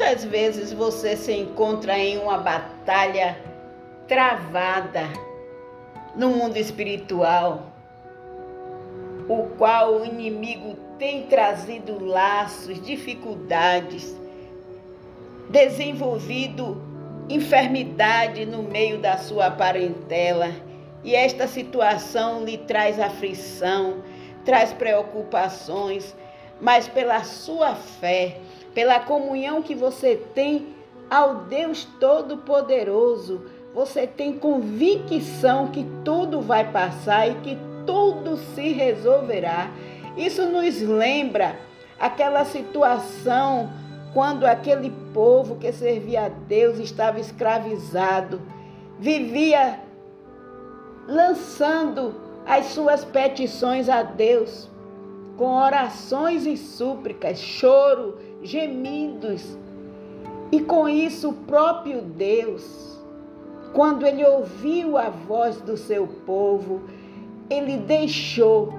Muitas vezes você se encontra em uma batalha travada no mundo espiritual, o qual o inimigo tem trazido laços, dificuldades, desenvolvido enfermidade no meio da sua parentela. E esta situação lhe traz aflição, traz preocupações, mas pela sua fé, pela comunhão que você tem ao Deus Todo-Poderoso, você tem convicção que tudo vai passar e que tudo se resolverá. Isso nos lembra aquela situação quando aquele povo que servia a Deus estava escravizado, vivia lançando as suas petições a Deus, com orações e súplicas, choro, gemidos. E com isso o próprio Deus, quando ele ouviu a voz do seu povo, ele deixou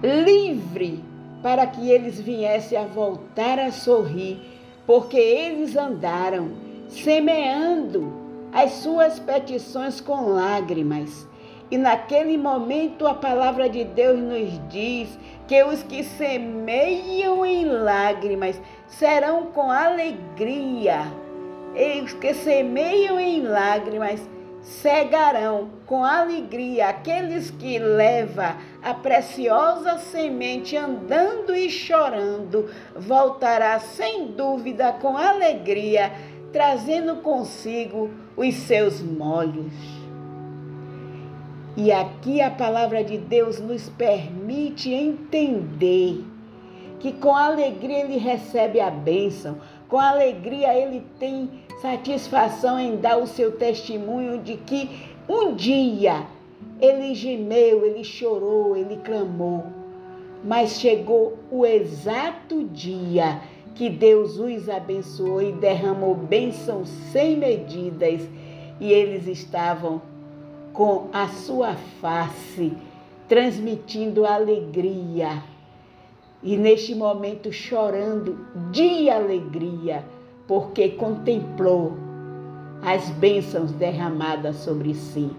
livre para que eles viessem a voltar a sorrir, porque eles andaram semeando as suas petições com lágrimas. E naquele momento a palavra de Deus nos diz que os que semeiam em lágrimas serão com alegria. E os que semeiam em lágrimas cegarão com alegria aqueles que leva a preciosa semente andando e chorando, voltará sem dúvida com alegria, trazendo consigo os seus molhos. E aqui a palavra de Deus nos permite entender que com alegria ele recebe a bênção, com alegria ele tem satisfação em dar o seu testemunho de que um dia ele gemeu, ele chorou, ele clamou, mas chegou o exato dia que Deus os abençoou e derramou bênçãos sem medidas e eles estavam com a sua face transmitindo alegria e neste momento chorando de alegria porque contemplou as bênçãos derramadas sobre si.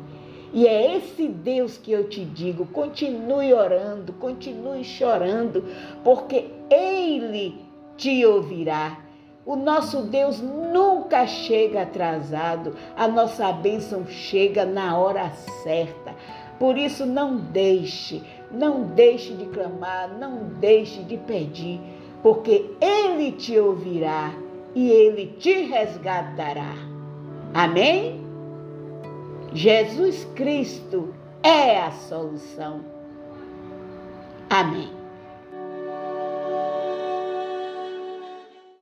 E é esse Deus que eu te digo: continue orando, continue chorando, porque Ele te ouvirá. O nosso Deus nunca chega atrasado, a nossa bênção chega na hora certa. Por isso, não deixe, não deixe de clamar, não deixe de pedir, porque Ele te ouvirá e ele te resgatará. Amém? Jesus Cristo é a solução. Amém.